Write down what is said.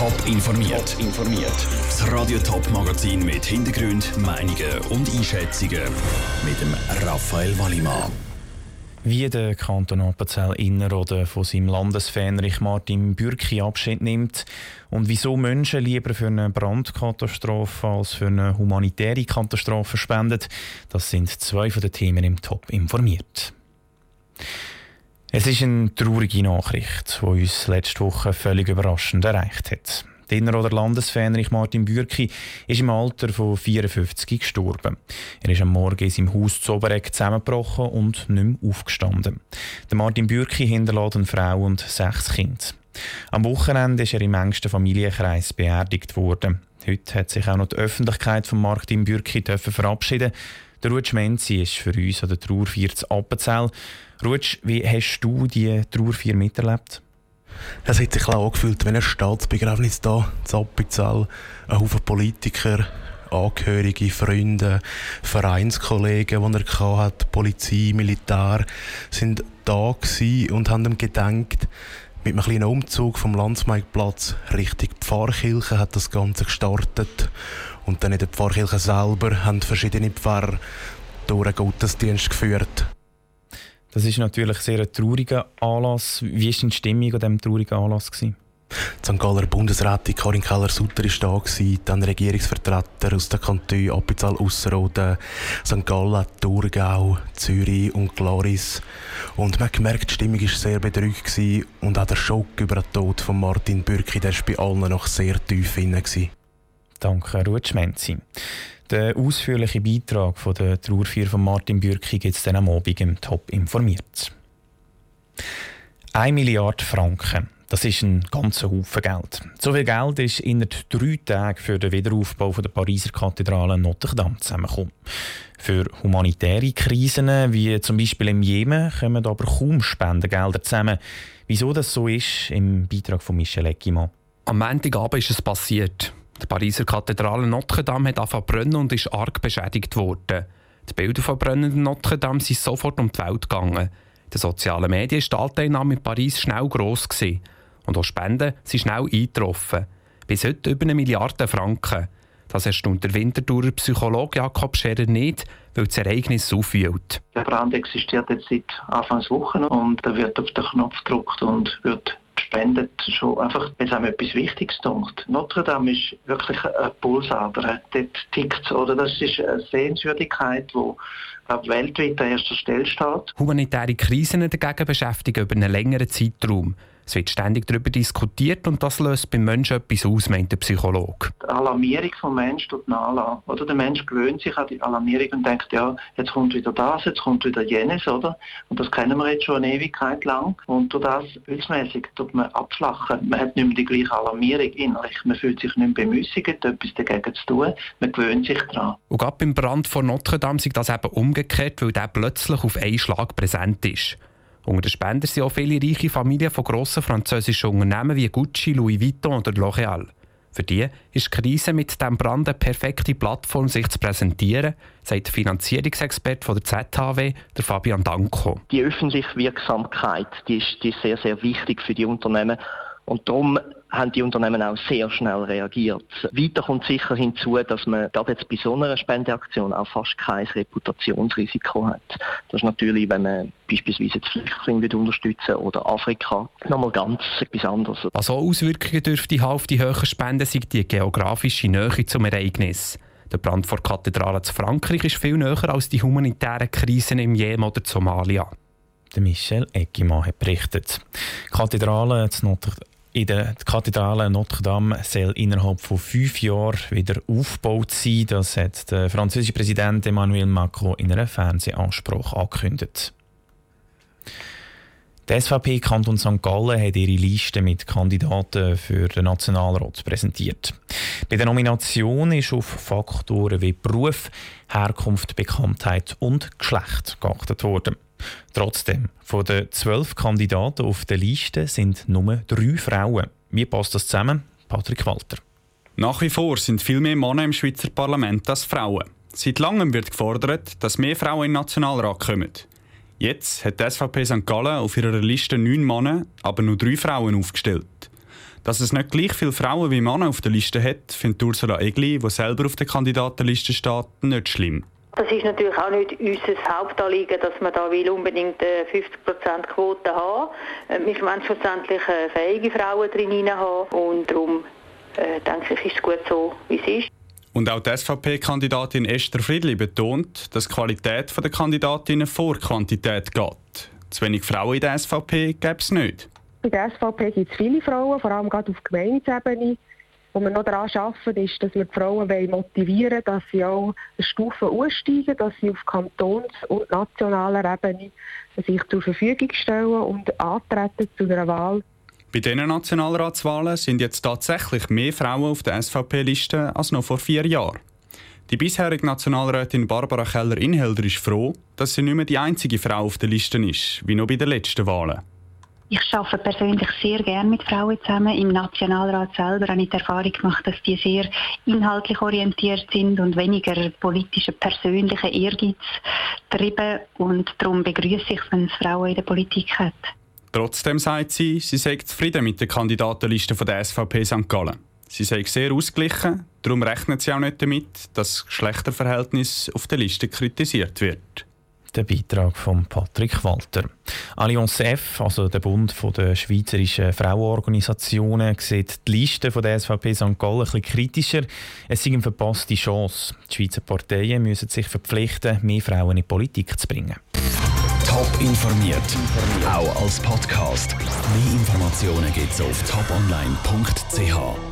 Top informiert. informiert. Das Radio Top Magazin mit Hintergrund, Meinungen und Einschätzungen mit dem Raphael Wallimann. Wie der Kanton Appenzell Innerrhoden von seinem Landesfähnrich Martin Bürki Abschied nimmt und wieso Menschen lieber für eine Brandkatastrophe als für eine humanitäre Katastrophe spenden, das sind zwei von den Themen im Top informiert. Es ist eine traurige Nachricht, die uns letzte Woche völlig überraschend erreicht hat. Der Inneroder Landesfähnrich Martin Bürki ist im Alter von 54 gestorben. Er ist am Morgen in seinem Haus zu Oberegg zusammengebrochen und nicht mehr aufgestanden. Der Martin Bürki hinterlässt eine Frau und sechs Kinder. Am Wochenende ist er im engsten Familienkreis beerdigt worden. Heute hat sich auch noch die Öffentlichkeit von Martin Bürki verabschieden der Rutsch Menzi ist für uns an der Trauerfeier zu Appenzell. Rutsch, wie hast du die Trauerfeier miterlebt? Es hat sich auch angefühlt wie ein Staatsbegräbnis da in Appenzell. Ein Haufen Politiker, Angehörige, Freunde, Vereinskollegen, die er hatte, Polizei, Militär, sind da und haben ihm gedenkt. Mit einem kleinen Umzug vom Landsmarktplatz Richtung Pfarrkirche hat das Ganze gestartet. Und dann in der Pfarrkirche selber haben verschiedene Pfarrer durch einen Gottesdienst geführt. Das ist natürlich sehr ein trauriger Anlass. Wie war die Stimmung an diesem traurigen Anlass? Gewesen? Die St. Galler Bundesrätin Karin Keller-Sutter war da, dann Regierungsvertreter aus den Kantonen Appenzell Ausserrhoden, St. Gallen, Thurgau, Zürich und Glaris. Und man hat die Stimmung war sehr bedrückt und auch der Schock über den Tod von Martin Bürki, der war bei allen noch sehr tief inne. Danke, Ruth Schmenzi. Den ausführlichen Beitrag von der Trauerfeier von Martin Bürki gibt es dann am Abend im Top informiert. 1 Milliarde Franken. Das ist ein ganzer Haufen Geld. So viel Geld ist in drei Tagen für den Wiederaufbau der Pariser Kathedrale Notre Dame zusammengekommen. Für humanitäre Krisen, wie zum Beispiel im Jemen, kommen aber kaum Spendengelder zusammen. Wieso das so ist, im Beitrag von Michel Eckimann. Am Montagabend ist es passiert. Die Pariser Kathedrale Notre Dame hat angefangen brennen und ist arg beschädigt worden. Die Bilder von brennenden Notre Dame sind sofort um die Welt gegangen. In den sozialen Medien war die Anteilnahme in Paris schnell gross. Und auch Spenden sind schnell eingetroffen. Bis heute über eine Milliarde Franken. Das erstaunt der Winterthurer Psychologe Jakob Scherer nicht, weil das Ereignis aufwühlt. Der Brand existiert jetzt seit Anfangswochen und da wird auf den Knopf gedrückt und wird spendet, schon einfach, wenn es einem etwas Wichtiges tut. Notre Dame ist wirklich eine Pulsader. Dort tickt oder das ist eine Sehenswürdigkeit, die glaube, weltweit an erster Stelle steht. Humanitäre Krisen dagegen beschäftigen über einen längeren Zeitraum. Es wird ständig darüber diskutiert und das löst beim Menschen etwas aus, meint der Psychologe. Die Alarmierung vom Menschen tut nachlassen. Oder der Mensch gewöhnt sich an die Alarmierung und denkt, ja, jetzt kommt wieder das, jetzt kommt wieder jenes, oder? Und das kennen wir jetzt schon eine Ewigkeit lang. Und durch das pilzmäßig tut man abflachen. Man hat nicht mehr die gleiche Alarmierung innerlich. Man fühlt sich nicht mehr bemüßigt, etwas dagegen zu tun. Man gewöhnt sich daran. Und gerade beim Brand von Notre Dame ist das eben umgekehrt, weil der plötzlich auf einen Schlag präsent ist. Unter den Spendern sind auch viele reiche Familien von grossen französischen Unternehmen wie Gucci, Louis Vuitton oder L'Oréal. Für die ist die Krise mit diesem Brand eine perfekte Plattform, sich zu präsentieren, sagt der Finanzierungsexperte von der ZHW, der Fabian Danko. Die öffentliche Wirksamkeit die ist, die ist sehr, sehr wichtig für die Unternehmen. Und darum haben die Unternehmen auch sehr schnell reagiert. Weiter kommt sicher hinzu, dass man gerade jetzt bei so einer Spendeaktion auch fast kein Reputationsrisiko hat. Das ist natürlich, wenn man beispielsweise die Flüchtlinge unterstützen oder Afrika, nochmal ganz etwas anderes. Auch Auswirkungen dürfte auf die höheren Spenden, sind die geografische Nähe zum Ereignis. Der Brand vor Kathedrale zu Frankreich ist viel näher als die humanitären Krisen im Jemen oder Somalia. Der Michel Eckimann hat berichtet. Die Kathedrale zu Notre in der Kathedrale Notre Dame soll innerhalb von fünf Jahren wieder aufgebaut sein. Das hat der französische Präsident Emmanuel Macron in einem Fernsehanspruch angekündigt. Die SVP Kanton St. Gallen hat ihre Liste mit Kandidaten für den Nationalrat präsentiert. Bei der Nomination ist auf Faktoren wie Beruf, Herkunft, Bekanntheit und Geschlecht geachtet worden. Trotzdem, von den zwölf Kandidaten auf der Liste sind nur drei Frauen. Wie passt das zusammen? Patrick Walter. Nach wie vor sind viel mehr Männer im Schweizer Parlament als Frauen. Seit langem wird gefordert, dass mehr Frauen in den Nationalrat kommen. Jetzt hat die SVP St. Gallen auf ihrer Liste neun Männer, aber nur drei Frauen aufgestellt. Dass es nicht gleich viele Frauen wie Männer auf der Liste hat, findet Ursula Egli, die selber auf der Kandidatenliste steht, nicht schlimm. Das ist natürlich auch nicht unser Hauptanliegen, dass man da will unbedingt eine 50% Quote haben. Ähm, wir wollen schlussendlich äh, fähige Frauen drin haben und darum äh, denke ich, ist es gut so, wie es ist. Und auch die SVP-Kandidatin Esther Friedli betont, dass die Qualität der Kandidatinnen vor Quantität geht. Zu wenig Frauen in der SVP gäbe es nicht. Bei der SVP gibt es viele Frauen, vor allem gerade auf Gemeindeebene. Wo wir noch daran arbeiten, ist, dass wir die Frauen motivieren wollen, dass sie auch eine Stufe aussteigen, dass sie auf Kantons- und nationaler Ebene sich zur Verfügung stellen und antreten zu einer Wahl. Bei diesen Nationalratswahlen sind jetzt tatsächlich mehr Frauen auf der SVP-Liste als noch vor vier Jahren. Die bisherige Nationalrätin Barbara Keller-Inhelder ist froh, dass sie nicht mehr die einzige Frau auf der Liste ist, wie noch bei den letzten Wahlen. Ich arbeite persönlich sehr gerne mit Frauen zusammen. Im Nationalrat selber habe ich die Erfahrung gemacht, dass die sehr inhaltlich orientiert sind und weniger politische, persönliche Ehrgeiz treiben. Und darum begrüße ich wenn es Frauen in der Politik hat. Trotzdem sagt sie, sie sei zufrieden mit der Kandidatenliste von der SVP St. Gallen. Sie sei sehr ausgeglichen, darum rechnet sie auch nicht damit, dass das Geschlechterverhältnis auf der Liste kritisiert wird der Beitrag von Patrick Walter. Allianz F, also der Bund der schweizerischen Frauenorganisationen, sieht die Liste der SVP St. Gallen bisschen kritischer. Es sei eine verpasste Chance. Die Schweizer Parteien müssen sich verpflichten, mehr Frauen in die Politik zu bringen. Top informiert, auch als Podcast. Mehr Informationen gibt es auf toponline.ch.